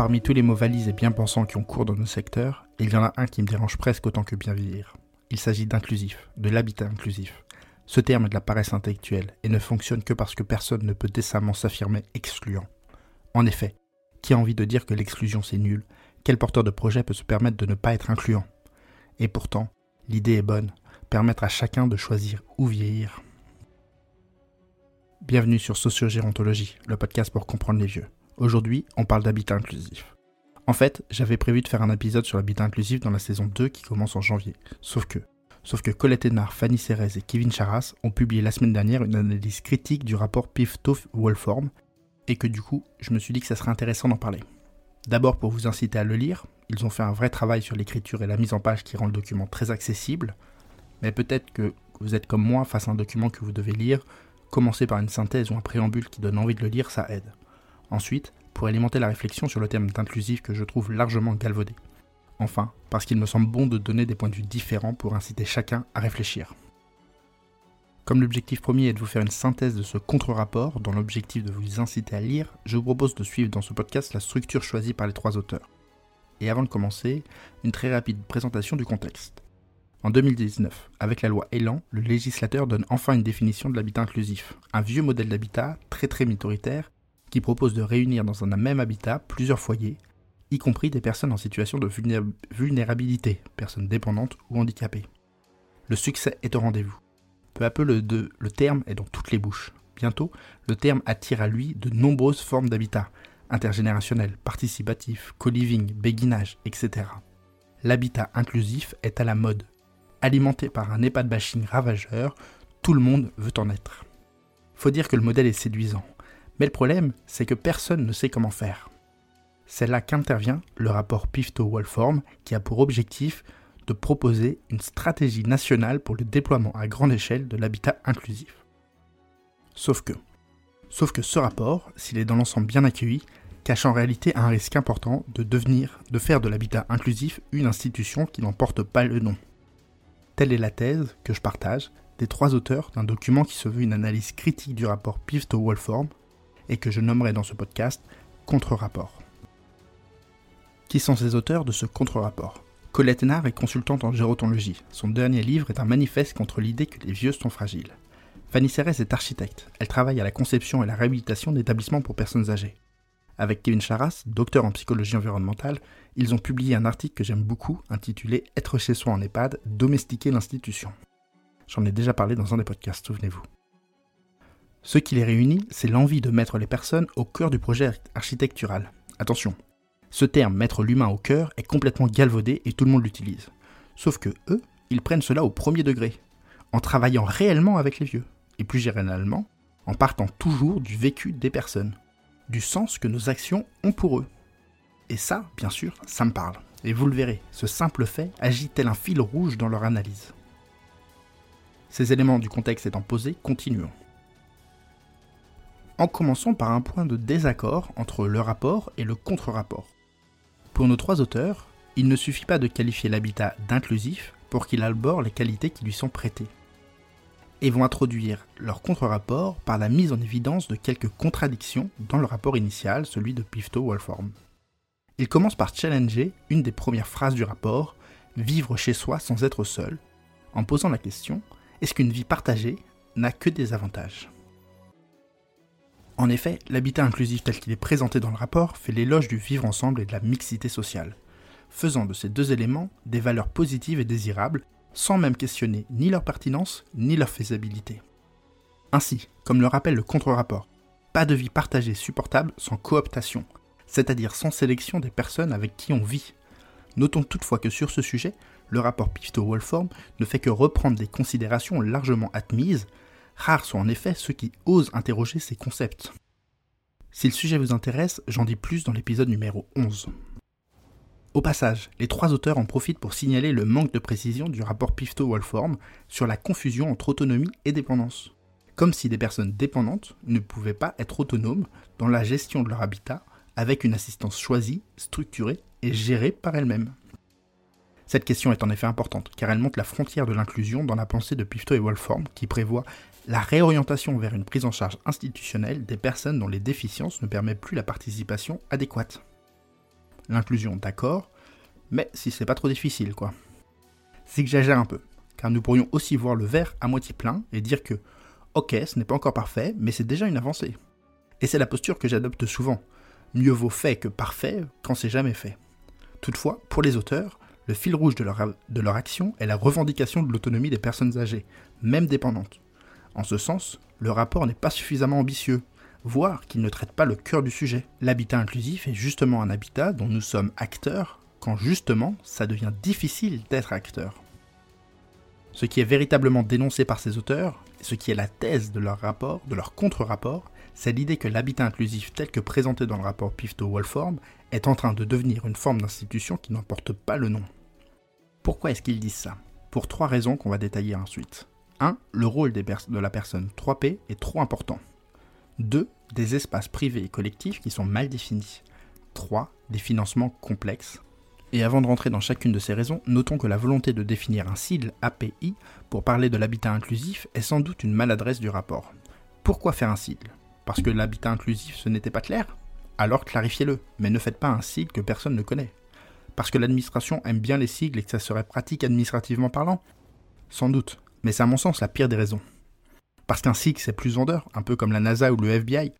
Parmi tous les mots valises et bien pensants qui ont cours dans nos secteurs, il y en a un qui me dérange presque autant que bien vieillir. Il s'agit d'inclusif, de l'habitat inclusif. Ce terme est de la paresse intellectuelle et ne fonctionne que parce que personne ne peut décemment s'affirmer excluant. En effet, qui a envie de dire que l'exclusion c'est nul? Quel porteur de projet peut se permettre de ne pas être incluant? Et pourtant, l'idée est bonne, permettre à chacun de choisir où vieillir. Bienvenue sur Sociogérontologie, le podcast pour comprendre les vieux. Aujourd'hui, on parle d'habitat inclusif. En fait, j'avais prévu de faire un épisode sur l'habitat inclusif dans la saison 2 qui commence en janvier. Sauf que, sauf que Colette Hénard, Fanny Cérez et Kevin Charas ont publié la semaine dernière une analyse critique du rapport PIF-TOF-Wolform et que du coup, je me suis dit que ça serait intéressant d'en parler. D'abord pour vous inciter à le lire, ils ont fait un vrai travail sur l'écriture et la mise en page qui rend le document très accessible, mais peut-être que vous êtes comme moi face à un document que vous devez lire, commencer par une synthèse ou un préambule qui donne envie de le lire, ça aide. Ensuite, pour alimenter la réflexion sur le terme d'inclusif que je trouve largement galvaudé. Enfin, parce qu'il me semble bon de donner des points de vue différents pour inciter chacun à réfléchir. Comme l'objectif premier est de vous faire une synthèse de ce contre-rapport, dans l'objectif de vous inciter à lire, je vous propose de suivre dans ce podcast la structure choisie par les trois auteurs. Et avant de commencer, une très rapide présentation du contexte. En 2019, avec la loi Elan, le législateur donne enfin une définition de l'habitat inclusif, un vieux modèle d'habitat très très minoritaire qui propose de réunir dans un même habitat plusieurs foyers, y compris des personnes en situation de vulnérabilité, personnes dépendantes ou handicapées. Le succès est au rendez-vous. Peu à peu, le, terme est dans toutes les bouches. Bientôt, le terme attire à lui de nombreuses formes d'habitat, intergénérationnel, participatif, co-living, béguinage, etc. L'habitat inclusif est à la mode. Alimenté par un EHPAD bashing ravageur, tout le monde veut en être. Faut dire que le modèle est séduisant. Mais le problème, c'est que personne ne sait comment faire. C'est là qu'intervient le rapport Pifto-Wolform qui a pour objectif de proposer une stratégie nationale pour le déploiement à grande échelle de l'habitat inclusif. Sauf que, sauf que ce rapport, s'il est dans l'ensemble bien accueilli, cache en réalité un risque important de devenir, de faire de l'habitat inclusif une institution qui n'en porte pas le nom. Telle est la thèse que je partage des trois auteurs d'un document qui se veut une analyse critique du rapport Pifto-Wolform et que je nommerai dans ce podcast contre-rapport. Qui sont ces auteurs de ce contre-rapport? Colette Nard est consultante en gérotologie. Son dernier livre est un manifeste contre l'idée que les vieux sont fragiles. Fanny Cérès est architecte. Elle travaille à la conception et la réhabilitation d'établissements pour personnes âgées. Avec Kevin Charas, docteur en psychologie environnementale, ils ont publié un article que j'aime beaucoup intitulé Être chez soi en EHPAD, domestiquer l'institution. J'en ai déjà parlé dans un des podcasts, souvenez-vous. Ce qui les réunit, c'est l'envie de mettre les personnes au cœur du projet architectural. Attention, ce terme mettre l'humain au cœur est complètement galvaudé et tout le monde l'utilise. Sauf que eux, ils prennent cela au premier degré, en travaillant réellement avec les vieux, et plus généralement, en partant toujours du vécu des personnes, du sens que nos actions ont pour eux. Et ça, bien sûr, ça me parle. Et vous le verrez, ce simple fait agit tel un fil rouge dans leur analyse. Ces éléments du contexte étant posés, continuons en commençant par un point de désaccord entre le rapport et le contre-rapport. Pour nos trois auteurs, il ne suffit pas de qualifier l'habitat d'inclusif pour qu'il albore les qualités qui lui sont prêtées. Et vont introduire leur contre-rapport par la mise en évidence de quelques contradictions dans le rapport initial, celui de Pifto-Wolform. Ils commencent par challenger une des premières phrases du rapport, Vivre chez soi sans être seul, en posant la question est-ce qu'une vie partagée n'a que des avantages? En effet, l'habitat inclusif tel qu'il est présenté dans le rapport fait l'éloge du vivre ensemble et de la mixité sociale, faisant de ces deux éléments des valeurs positives et désirables, sans même questionner ni leur pertinence ni leur faisabilité. Ainsi, comme le rappelle le contre-rapport, pas de vie partagée supportable sans cooptation, c'est-à-dire sans sélection des personnes avec qui on vit. Notons toutefois que sur ce sujet, le rapport Pifto-Wolform ne fait que reprendre des considérations largement admises, Rares sont en effet ceux qui osent interroger ces concepts. Si le sujet vous intéresse, j'en dis plus dans l'épisode numéro 11. Au passage, les trois auteurs en profitent pour signaler le manque de précision du rapport Pifto-Wolform sur la confusion entre autonomie et dépendance. Comme si des personnes dépendantes ne pouvaient pas être autonomes dans la gestion de leur habitat avec une assistance choisie, structurée et gérée par elles-mêmes. Cette question est en effet importante, car elle montre la frontière de l'inclusion dans la pensée de Pifto et Wolform, qui prévoit la réorientation vers une prise en charge institutionnelle des personnes dont les déficiences ne permettent plus la participation adéquate. L'inclusion, d'accord, mais si c'est pas trop difficile, quoi. C'est que un peu, car nous pourrions aussi voir le verre à moitié plein et dire que, ok, ce n'est pas encore parfait, mais c'est déjà une avancée. Et c'est la posture que j'adopte souvent. Mieux vaut fait que parfait quand c'est jamais fait. Toutefois, pour les auteurs, le fil rouge de leur, de leur action est la revendication de l'autonomie des personnes âgées, même dépendantes. En ce sens, le rapport n'est pas suffisamment ambitieux, voire qu'il ne traite pas le cœur du sujet. L'habitat inclusif est justement un habitat dont nous sommes acteurs, quand justement ça devient difficile d'être acteur. Ce qui est véritablement dénoncé par ces auteurs, ce qui est la thèse de leur rapport, de leur contre-rapport, c'est l'idée que l'habitat inclusif tel que présenté dans le rapport Pifto-Wolform est en train de devenir une forme d'institution qui n'en porte pas le nom. Pourquoi est-ce qu'ils disent ça? Pour trois raisons qu'on va détailler ensuite. 1. Le rôle de la personne 3P est trop important. 2. Des espaces privés et collectifs qui sont mal définis. 3. Des financements complexes. Et avant de rentrer dans chacune de ces raisons, notons que la volonté de définir un sigle API pour parler de l'habitat inclusif est sans doute une maladresse du rapport. Pourquoi faire un sigle Parce que l'habitat inclusif ce n'était pas clair? Alors clarifiez-le, mais ne faites pas un sigle que personne ne connaît. Parce que l'administration aime bien les sigles et que ça serait pratique administrativement parlant? Sans doute, mais c'est à mon sens la pire des raisons. Parce qu'un sigle c'est plus vendeur, un peu comme la NASA ou le FBI,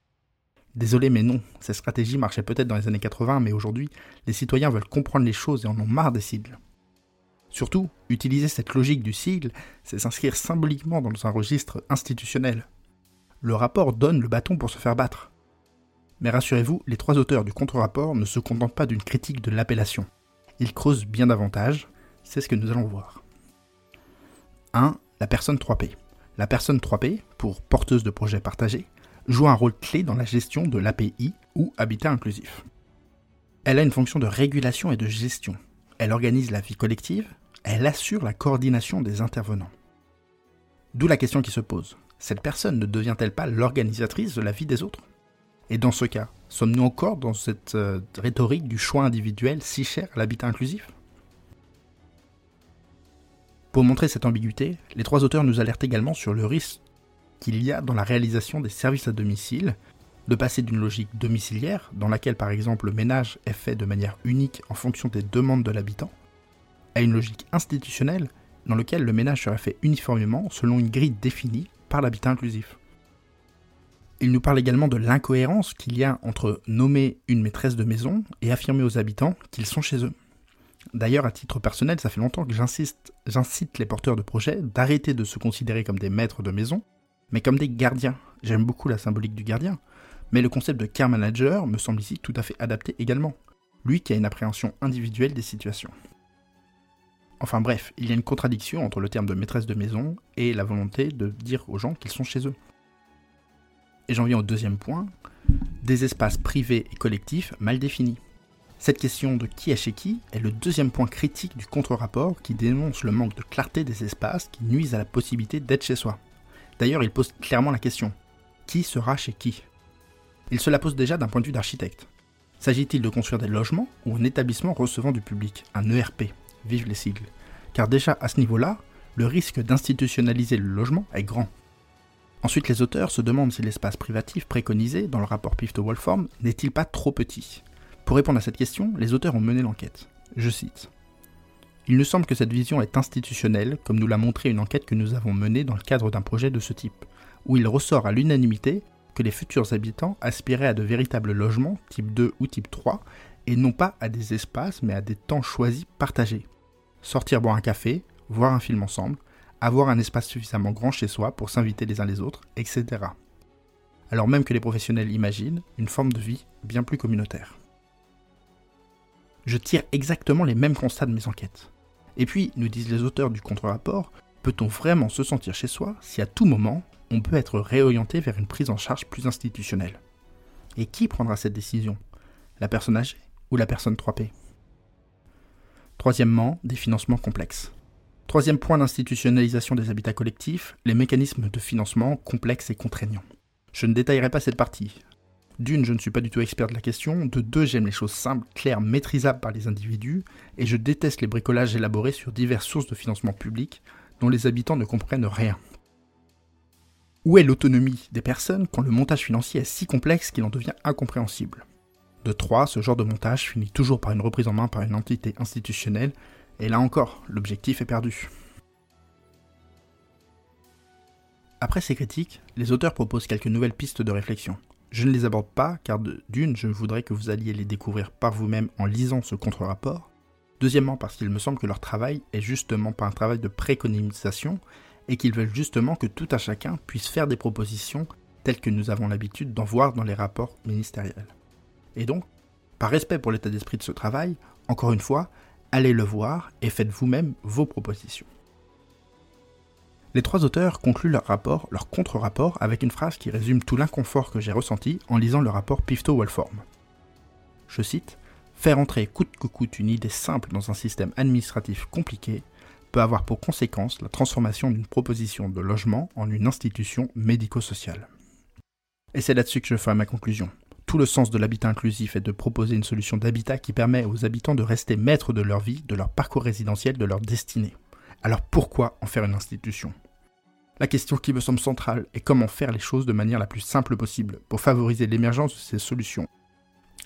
Désolé, mais non, cette stratégie marchait peut-être dans les années 80, mais aujourd'hui, les citoyens veulent comprendre les choses et en ont marre des sigles. Surtout, utiliser cette logique du sigle, c'est s'inscrire symboliquement dans un registre institutionnel. Le rapport donne le bâton pour se faire battre. Mais rassurez-vous, les trois auteurs du contre-rapport ne se contentent pas d'une critique de l'appellation. Ils creusent bien davantage, c'est ce que nous allons voir. 1. La personne 3P. La personne 3P, pour porteuse de projets partagés, joue un rôle clé dans la gestion de l'API ou habitat inclusif. Elle a une fonction de régulation et de gestion. Elle organise la vie collective, elle assure la coordination des intervenants. D'où la question qui se pose. Cette personne ne devient-elle pas l'organisatrice de la vie des autres? Et dans ce cas, sommes-nous encore dans cette euh, rhétorique du choix individuel si cher à l'habitat inclusif? Pour montrer cette ambiguïté, les trois auteurs nous alertent également sur le risque qu'il y a dans la réalisation des services à domicile, de passer d'une logique domiciliaire, dans laquelle par exemple le ménage est fait de manière unique en fonction des demandes de l'habitant, à une logique institutionnelle, dans laquelle le ménage serait fait uniformément selon une grille définie par l'habitat inclusif. Il nous parle également de l'incohérence qu'il y a entre nommer une maîtresse de maison et affirmer aux habitants qu'ils sont chez eux. D'ailleurs, à titre personnel, ça fait longtemps que j'insiste, j'incite les porteurs de projets d'arrêter de se considérer comme des maîtres de maison mais comme des gardiens. J'aime beaucoup la symbolique du gardien, mais le concept de care manager me semble ici tout à fait adapté également, lui qui a une appréhension individuelle des situations. Enfin bref, il y a une contradiction entre le terme de maîtresse de maison et la volonté de dire aux gens qu'ils sont chez eux. Et j'en viens au deuxième point, des espaces privés et collectifs mal définis. Cette question de qui est chez qui est le deuxième point critique du contre-rapport qui dénonce le manque de clarté des espaces qui nuisent à la possibilité d'être chez soi. D'ailleurs, il pose clairement la question qui sera chez qui? Il se la pose déjà d'un point de vue d'architecte. S'agit-il de construire des logements ou un établissement recevant du public, un ERP Vive les sigles. Car déjà à ce niveau-là, le risque d'institutionnaliser le logement est grand. Ensuite, les auteurs se demandent si l'espace privatif préconisé dans le rapport Pifto-Wolform n'est-il pas trop petit? Pour répondre à cette question, les auteurs ont mené l'enquête. Je cite il nous semble que cette vision est institutionnelle, comme nous l'a montré une enquête que nous avons menée dans le cadre d'un projet de ce type, où il ressort à l'unanimité que les futurs habitants aspiraient à de véritables logements, type 2 ou type 3, et non pas à des espaces, mais à des temps choisis partagés. Sortir boire un café, voir un film ensemble, avoir un espace suffisamment grand chez soi pour s'inviter les uns les autres, etc. Alors même que les professionnels imaginent une forme de vie bien plus communautaire. Je tire exactement les mêmes constats de mes enquêtes. Et puis, nous disent les auteurs du contre-rapport, peut-on vraiment se sentir chez soi si à tout moment, on peut être réorienté vers une prise en charge plus institutionnelle? Et qui prendra cette décision? La personne âgée ou la personne 3P Troisièmement, des financements complexes. Troisième point d'institutionnalisation des habitats collectifs, les mécanismes de financement complexes et contraignants. Je ne détaillerai pas cette partie, d'une, je ne suis pas du tout expert de la question. De deux, j'aime les choses simples, claires, maîtrisables par les individus. Et je déteste les bricolages élaborés sur diverses sources de financement public dont les habitants ne comprennent rien. Où est l'autonomie des personnes quand le montage financier est si complexe qu'il en devient incompréhensible? De 3, ce genre de montage finit toujours par une reprise en main par une entité institutionnelle, et là encore, l'objectif est perdu. Après ces critiques, les auteurs proposent quelques nouvelles pistes de réflexion. Je ne les aborde pas car d'une, je voudrais que vous alliez les découvrir par vous-même en lisant ce contre-rapport. Deuxièmement, parce qu'il me semble que leur travail est justement pas un travail de préconisation et qu'ils veulent justement que tout à chacun puisse faire des propositions telles que nous avons l'habitude d'en voir dans les rapports ministériels. Et donc, par respect pour l'état d'esprit de ce travail, encore une fois, allez le voir et faites vous-même vos propositions. Les trois auteurs concluent leur rapport, leur contre-rapport, avec une phrase qui résume tout l'inconfort que j'ai ressenti en lisant le rapport Pifto-Wellform. Je cite Faire entrer coûte que coûte une idée simple dans un système administratif compliqué peut avoir pour conséquence la transformation d'une proposition de logement en une institution médico-sociale. Et c'est là-dessus que je fais ma conclusion. Tout le sens de l'habitat inclusif est de proposer une solution d'habitat qui permet aux habitants de rester maîtres de leur vie, de leur parcours résidentiel, de leur destinée. Alors pourquoi en faire une institution? La question qui me semble centrale est comment faire les choses de manière la plus simple possible pour favoriser l'émergence de ces solutions,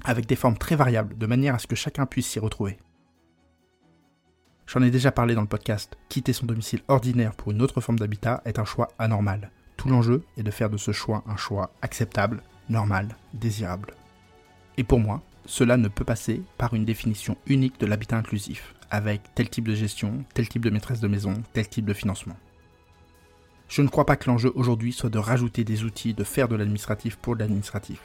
avec des formes très variables, de manière à ce que chacun puisse s'y retrouver. J'en ai déjà parlé dans le podcast, quitter son domicile ordinaire pour une autre forme d'habitat est un choix anormal. Tout l'enjeu est de faire de ce choix un choix acceptable, normal, désirable. Et pour moi, cela ne peut passer par une définition unique de l'habitat inclusif, avec tel type de gestion, tel type de maîtresse de maison, tel type de financement. Je ne crois pas que l'enjeu aujourd'hui soit de rajouter des outils, de faire de l'administratif pour l'administratif.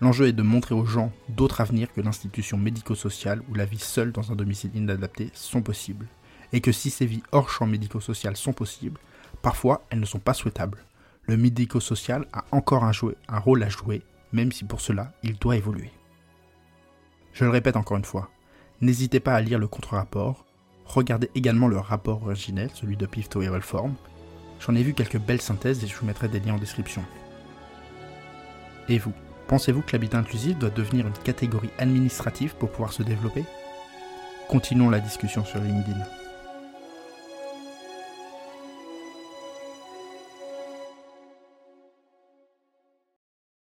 L'enjeu est de montrer aux gens d'autres avenirs que l'institution médico-sociale ou la vie seule dans un domicile inadapté sont possibles, et que si ces vies hors champ médico-social sont possibles, parfois elles ne sont pas souhaitables, le médico-social a encore un, un rôle à jouer, même si pour cela, il doit évoluer. Je le répète encore une fois, n'hésitez pas à lire le contre-rapport, regardez également le rapport originel, celui de Pifto et Reform. J'en ai vu quelques belles synthèses et je vous mettrai des liens en description. Et vous, pensez-vous que l'habitat inclusif doit devenir une catégorie administrative pour pouvoir se développer? Continuons la discussion sur LinkedIn.